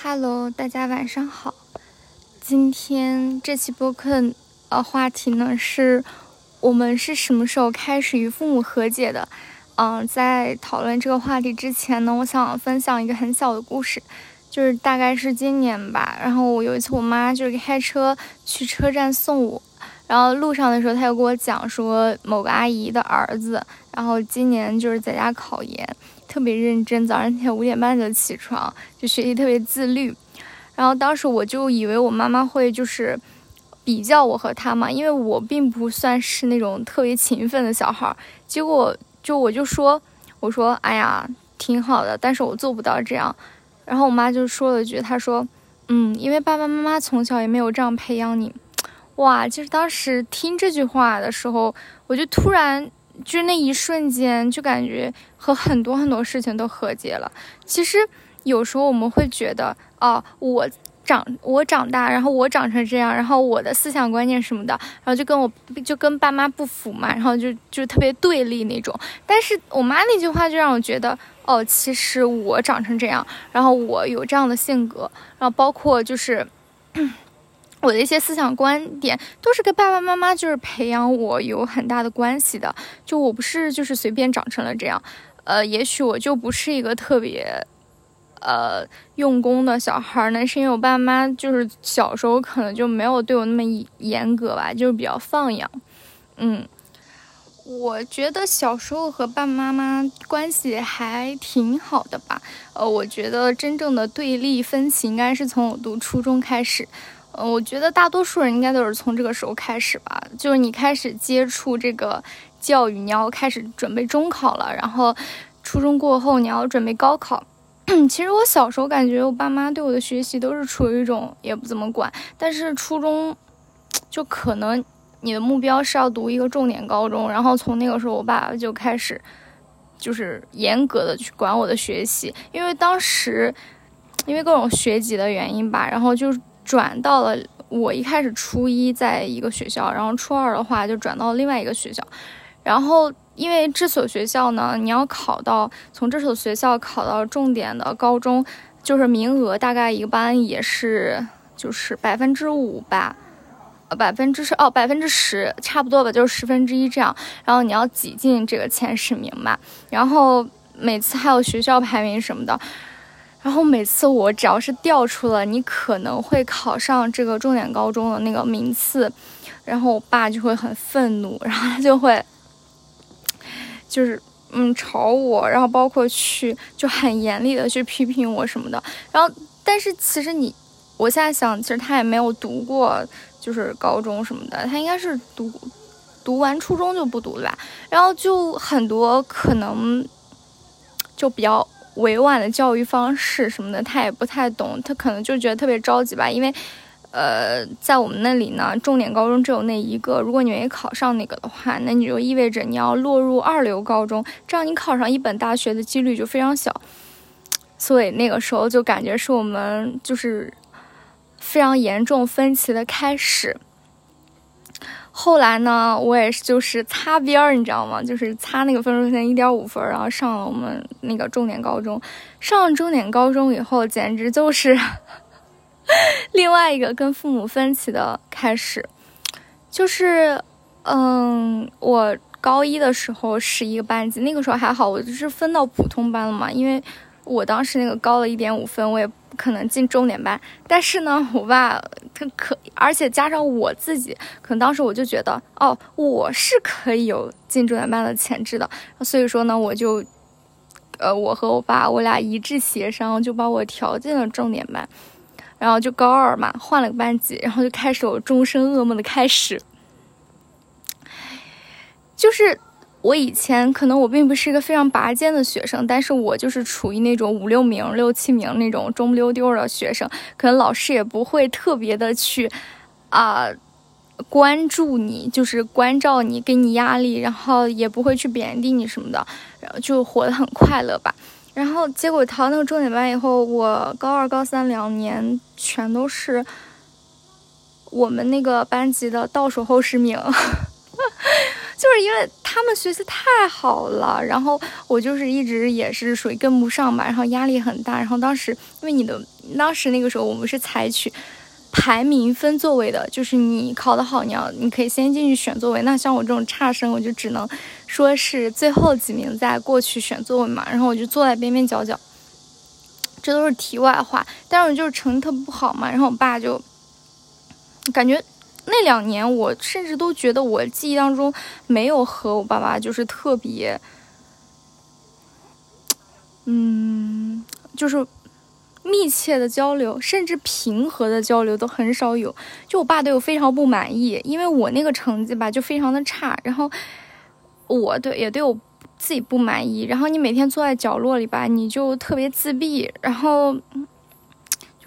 Hello，大家晚上好。今天这期播客呃话题呢是，我们是什么时候开始与父母和解的？嗯，在讨论这个话题之前呢，我想分享一个很小的故事，就是大概是今年吧。然后我有一次我妈就是开车去车站送我，然后路上的时候，她又跟我讲说某个阿姨的儿子，然后今年就是在家考研。特别认真，早上起来五点半就起床，就学习特别自律。然后当时我就以为我妈妈会就是比较我和他嘛，因为我并不算是那种特别勤奋的小孩。结果就我就说，我说哎呀，挺好的，但是我做不到这样。然后我妈就说了句，她说，嗯，因为爸爸妈妈从小也没有这样培养你。哇，就是当时听这句话的时候，我就突然。就那一瞬间，就感觉和很多很多事情都和解了。其实有时候我们会觉得，哦，我长我长大，然后我长成这样，然后我的思想观念什么的，然后就跟我就跟爸妈不符嘛，然后就就特别对立那种。但是我妈那句话就让我觉得，哦，其实我长成这样，然后我有这样的性格，然后包括就是。我的一些思想观点都是跟爸爸妈妈就是培养我有很大的关系的，就我不是就是随便长成了这样，呃，也许我就不是一个特别，呃，用功的小孩呢，是因为我爸妈就是小时候可能就没有对我那么严格吧，就是比较放养，嗯，我觉得小时候和爸爸妈妈关系还挺好的吧，呃，我觉得真正的对立分歧应该是从我读初中开始。嗯，我觉得大多数人应该都是从这个时候开始吧，就是你开始接触这个教育，你要开始准备中考了，然后初中过后你要准备高考。其实我小时候感觉我爸妈对我的学习都是处于一种也不怎么管，但是初中就可能你的目标是要读一个重点高中，然后从那个时候我爸爸就开始就是严格的去管我的学习，因为当时因为各种学籍的原因吧，然后就。转到了我一开始初一在一个学校，然后初二的话就转到另外一个学校，然后因为这所学校呢，你要考到从这所学校考到重点的高中，就是名额大概一个班也是就是百分之五吧，呃百分之十哦百分之十差不多吧，就是十分之一这样，然后你要挤进这个前十名嘛，然后每次还有学校排名什么的。然后每次我只要是调出了你可能会考上这个重点高中的那个名次，然后我爸就会很愤怒，然后他就会就是嗯吵我，然后包括去就很严厉的去批评我什么的。然后但是其实你我现在想，其实他也没有读过就是高中什么的，他应该是读读完初中就不读了吧。然后就很多可能就比较。委婉的教育方式什么的，他也不太懂，他可能就觉得特别着急吧。因为，呃，在我们那里呢，重点高中只有那一个，如果你愿意考上那个的话，那你就意味着你要落入二流高中，这样你考上一本大学的几率就非常小。所以那个时候就感觉是我们就是非常严重分歧的开始。后来呢，我也是就是擦边儿，你知道吗？就是擦那个分数线一点五分，然后上了我们那个重点高中。上了重点高中以后，简直就是 另外一个跟父母分歧的开始。就是，嗯，我高一的时候是一个班级，那个时候还好，我就是分到普通班了嘛，因为。我当时那个高了一点五分，我也可能进重点班。但是呢，我爸他可，而且加上我自己，可能当时我就觉得，哦，我是可以有进重点班的潜质的。所以说呢，我就，呃，我和我爸我俩一致协商，就把我调进了重点班。然后就高二嘛，换了个班级，然后就开始我终身噩梦的开始，就是。我以前可能我并不是一个非常拔尖的学生，但是我就是处于那种五六名、六七名那种中不溜丢的学生，可能老师也不会特别的去，啊，关注你，就是关照你，给你压力，然后也不会去贬低你什么的，然后就活得很快乐吧。然后结果逃那个重点班以后，我高二、高三两年全都是我们那个班级的倒数后十名，就是因为他。们学习太好了，然后我就是一直也是属于跟不上吧，然后压力很大。然后当时因为你的当时那个时候我们是采取排名分座位的，就是你考得好，你要你可以先进去选座位。那像我这种差生，我就只能说是最后几名再过去选座位嘛。然后我就坐在边边角角。这都是题外话，但是我就是成绩特别不好嘛，然后我爸就感觉那两年，我甚至都觉得我记忆当中没有和我爸爸就是特别，嗯，就是密切的交流，甚至平和的交流都很少有。就我爸对我非常不满意，因为我那个成绩吧就非常的差，然后我对也对我。自己不满意，然后你每天坐在角落里吧，你就特别自闭，然后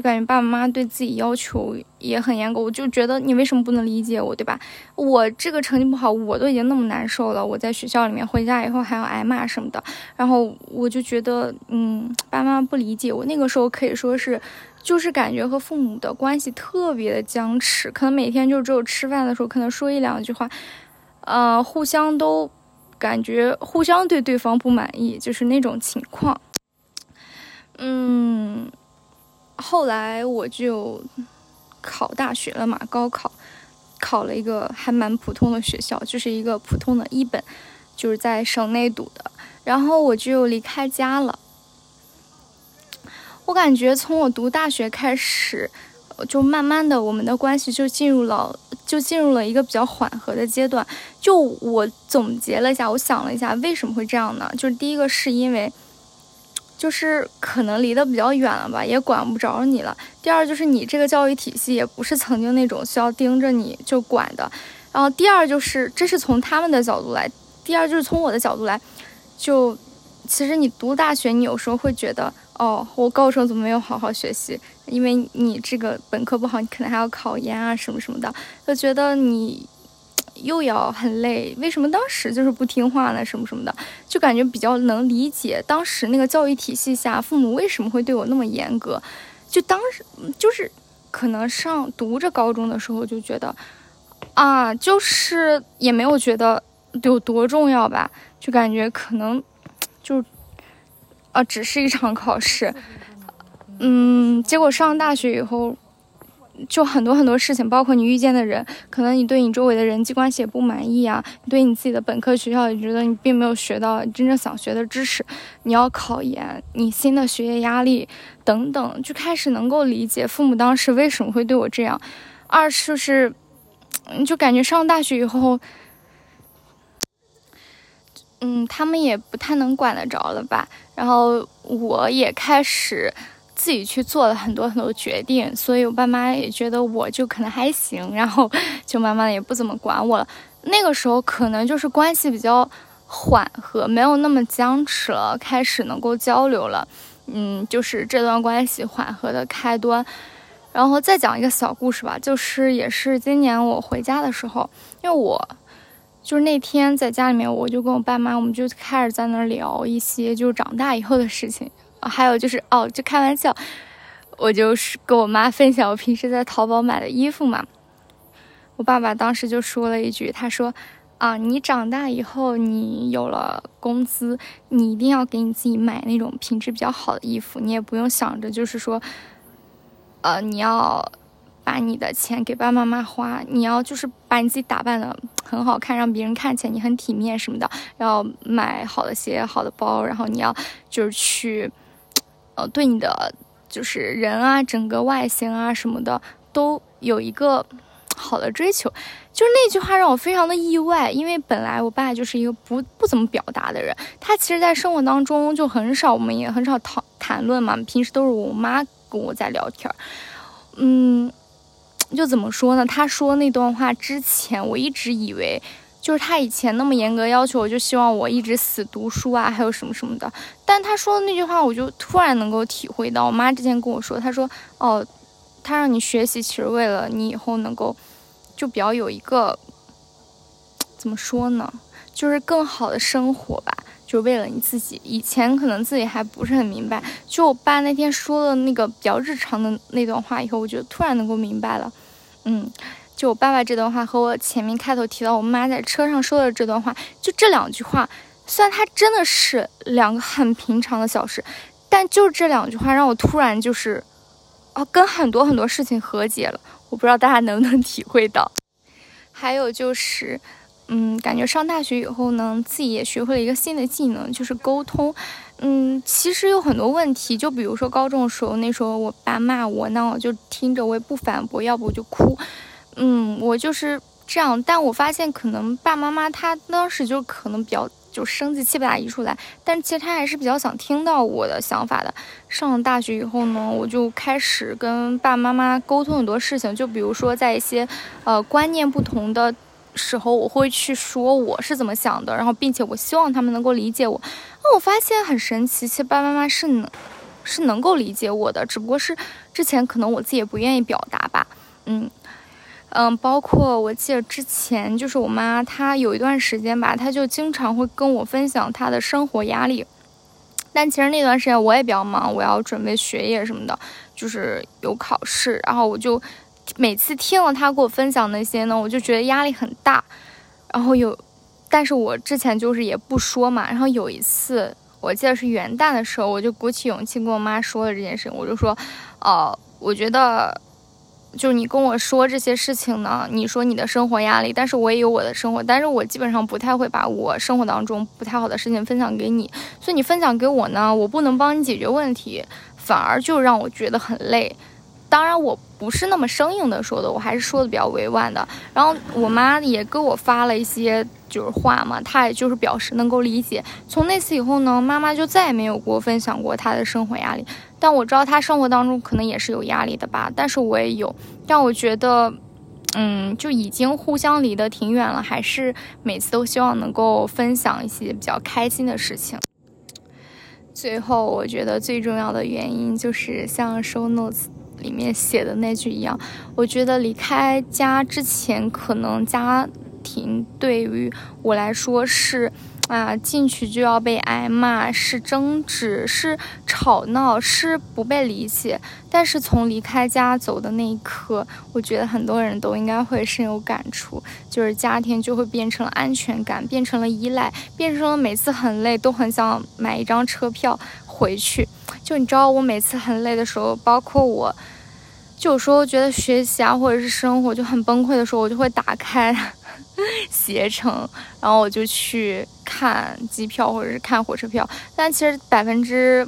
就感觉爸爸妈妈对自己要求也很严格。我就觉得你为什么不能理解我，对吧？我这个成绩不好，我都已经那么难受了，我在学校里面回家以后还要挨骂什么的，然后我就觉得，嗯，爸妈不理解我。那个时候可以说是，就是感觉和父母的关系特别的僵持，可能每天就只有吃饭的时候可能说一两句话，呃，互相都。感觉互相对对方不满意，就是那种情况。嗯，后来我就考大学了嘛，高考考了一个还蛮普通的学校，就是一个普通的一本，就是在省内读的。然后我就离开家了。我感觉从我读大学开始。就慢慢的，我们的关系就进入了，就进入了一个比较缓和的阶段。就我总结了一下，我想了一下，为什么会这样呢？就是第一个是因为，就是可能离得比较远了吧，也管不着你了。第二就是你这个教育体系也不是曾经那种需要盯着你就管的。然后第二就是，这是从他们的角度来；第二就是从我的角度来，就其实你读大学，你有时候会觉得。哦，我高中怎么没有好好学习？因为你这个本科不好，你可能还要考研啊，什么什么的，就觉得你又要很累。为什么当时就是不听话呢？什么什么的，就感觉比较能理解当时那个教育体系下，父母为什么会对我那么严格。就当时就是可能上读着高中的时候就觉得啊，就是也没有觉得有多重要吧，就感觉可能就。啊，只是一场考试，嗯，结果上大学以后，就很多很多事情，包括你遇见的人，可能你对你周围的人际关系也不满意啊，对你自己的本科学校也觉得你并没有学到真正想学的知识，你要考研，你新的学业压力等等，就开始能够理解父母当时为什么会对我这样。二就是，就感觉上大学以后。嗯，他们也不太能管得着了吧？然后我也开始自己去做了很多很多决定，所以我爸妈也觉得我就可能还行，然后就慢慢的也不怎么管我了。那个时候可能就是关系比较缓和，没有那么僵持了，开始能够交流了。嗯，就是这段关系缓和的开端。然后再讲一个小故事吧，就是也是今年我回家的时候，因为我。就是那天在家里面，我就跟我爸妈，我们就开始在那聊一些就是长大以后的事情，还有就是哦，就开玩笑，我就是跟我妈分享我平时在淘宝买的衣服嘛。我爸爸当时就说了一句，他说：“啊，你长大以后，你有了工资，你一定要给你自己买那种品质比较好的衣服，你也不用想着就是说，呃，你要。”把你的钱给爸爸妈妈花，你要就是把你自己打扮的很好看，让别人看起来你很体面什么的。要买好的鞋、好的包，然后你要就是去，对你的就是人啊，整个外形啊什么的都有一个好的追求。就是那句话让我非常的意外，因为本来我爸就是一个不不怎么表达的人，他其实在生活当中就很少，我们也很少谈谈论嘛，平时都是我妈跟我在聊天嗯。就怎么说呢？他说那段话之前，我一直以为就是他以前那么严格要求，我就希望我一直死读书啊，还有什么什么的。但他说的那句话，我就突然能够体会到。我妈之前跟我说，她说：“哦，他让你学习，其实为了你以后能够就比较有一个怎么说呢，就是更好的生活吧。”就为了你自己，以前可能自己还不是很明白。就我爸那天说了那个比较日常的那段话以后，我就突然能够明白了。嗯，就我爸爸这段话和我前面开头提到我妈在车上说的这段话，就这两句话，虽然它真的是两个很平常的小事，但就这两句话让我突然就是，哦，跟很多很多事情和解了。我不知道大家能不能体会到。还有就是，嗯，感觉上大学以后呢，自己也学会了一个新的技能，就是沟通。嗯，其实有很多问题，就比如说高中的时候，那时候我爸骂我，那我就听着，我也不反驳，要不我就哭。嗯，我就是这样。但我发现，可能爸妈妈他当时就可能比较就生气，气不打一处来。但其实他还是比较想听到我的想法的。上了大学以后呢，我就开始跟爸爸妈妈沟通很多事情，就比如说在一些呃观念不同的。时候我会去说我是怎么想的，然后并且我希望他们能够理解我。那我发现很神奇，其实爸爸妈妈是能是能够理解我的，只不过是之前可能我自己也不愿意表达吧。嗯嗯，包括我记得之前就是我妈她有一段时间吧，她就经常会跟我分享她的生活压力。但其实那段时间我也比较忙，我要准备学业什么的，就是有考试，然后我就。每次听了她给我分享那些呢，我就觉得压力很大。然后有，但是我之前就是也不说嘛。然后有一次，我记得是元旦的时候，我就鼓起勇气跟我妈说了这件事情。我就说，哦，我觉得，就是你跟我说这些事情呢，你说你的生活压力，但是我也有我的生活，但是我基本上不太会把我生活当中不太好的事情分享给你。所以你分享给我呢，我不能帮你解决问题，反而就让我觉得很累。当然，我不是那么生硬的说的，我还是说的比较委婉的。然后我妈也给我发了一些就是话嘛，她也就是表示能够理解。从那次以后呢，妈妈就再也没有跟我分享过她的生活压力。但我知道她生活当中可能也是有压力的吧，但是我也有。但我觉得，嗯，就已经互相离得挺远了，还是每次都希望能够分享一些比较开心的事情。最后，我觉得最重要的原因就是像收 notes。里面写的那句一样，我觉得离开家之前，可能家庭对于我来说是，啊，进去就要被挨骂，是争执，是吵闹，是不被理解。但是从离开家走的那一刻，我觉得很多人都应该会深有感触，就是家庭就会变成了安全感，变成了依赖，变成了每次很累都很想买一张车票回去。就你知道，我每次很累的时候，包括我，就有时候觉得学习啊，或者是生活就很崩溃的时候，我就会打开 携程，然后我就去看机票或者是看火车票。但其实百分之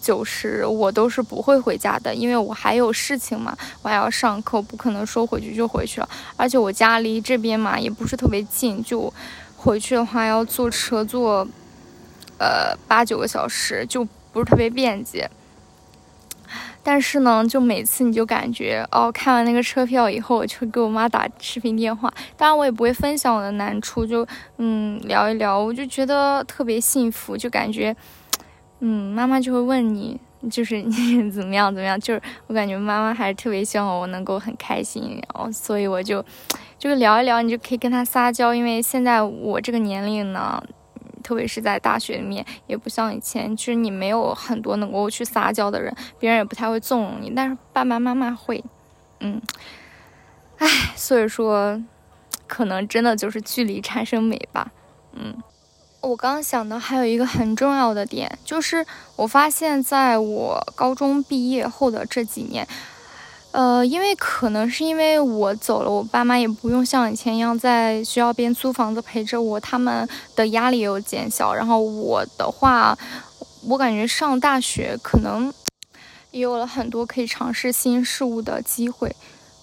九十我都是不会回家的，因为我还有事情嘛，我还要上课，不可能说回去就回去了。而且我家离这边嘛也不是特别近，就回去的话要坐车坐，呃八九个小时就。不是特别便捷，但是呢，就每次你就感觉哦，看完那个车票以后，我就给我妈打视频电话。当然，我也不会分享我的难处，就嗯聊一聊，我就觉得特别幸福，就感觉嗯，妈妈就会问你，就是 你怎么样怎么样，就是我感觉妈妈还是特别希望我能够很开心，然后所以我就就聊一聊，你就可以跟她撒娇，因为现在我这个年龄呢。特别是在大学里面，也不像以前，其实你没有很多能够去撒娇的人，别人也不太会纵容你，但是爸爸妈妈会，嗯，唉，所以说，可能真的就是距离产生美吧，嗯，我刚刚想的还有一个很重要的点，就是我发现在我高中毕业后的这几年。呃，因为可能是因为我走了，我爸妈也不用像以前一样在学校边租房子陪着我，他们的压力也有减小。然后我的话，我感觉上大学可能也有了很多可以尝试新事物的机会。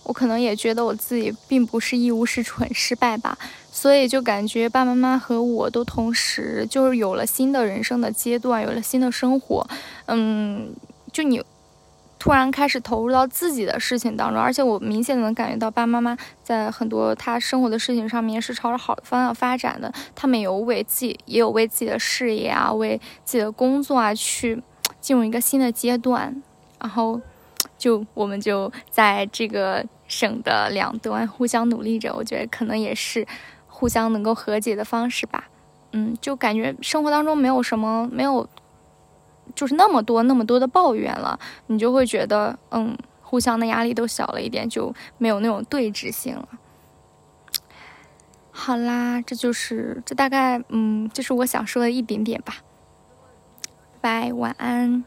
我可能也觉得我自己并不是一无是处、很失败吧，所以就感觉爸爸妈妈和我都同时就是有了新的人生的阶段，有了新的生活。嗯，就你。突然开始投入到自己的事情当中，而且我明显能感觉到爸爸妈妈在很多他生活的事情上面是朝着好的方向发展的。他们有为自己，也有为自己的事业啊，为自己的工作啊，去进入一个新的阶段。然后，就我们就在这个省的两端互相努力着。我觉得可能也是互相能够和解的方式吧。嗯，就感觉生活当中没有什么没有。就是那么多那么多的抱怨了你就会觉得嗯互相的压力都小了一点就没有那种对峙性了。好啦这就是这大概嗯就是我想说的一点点吧。拜晚安。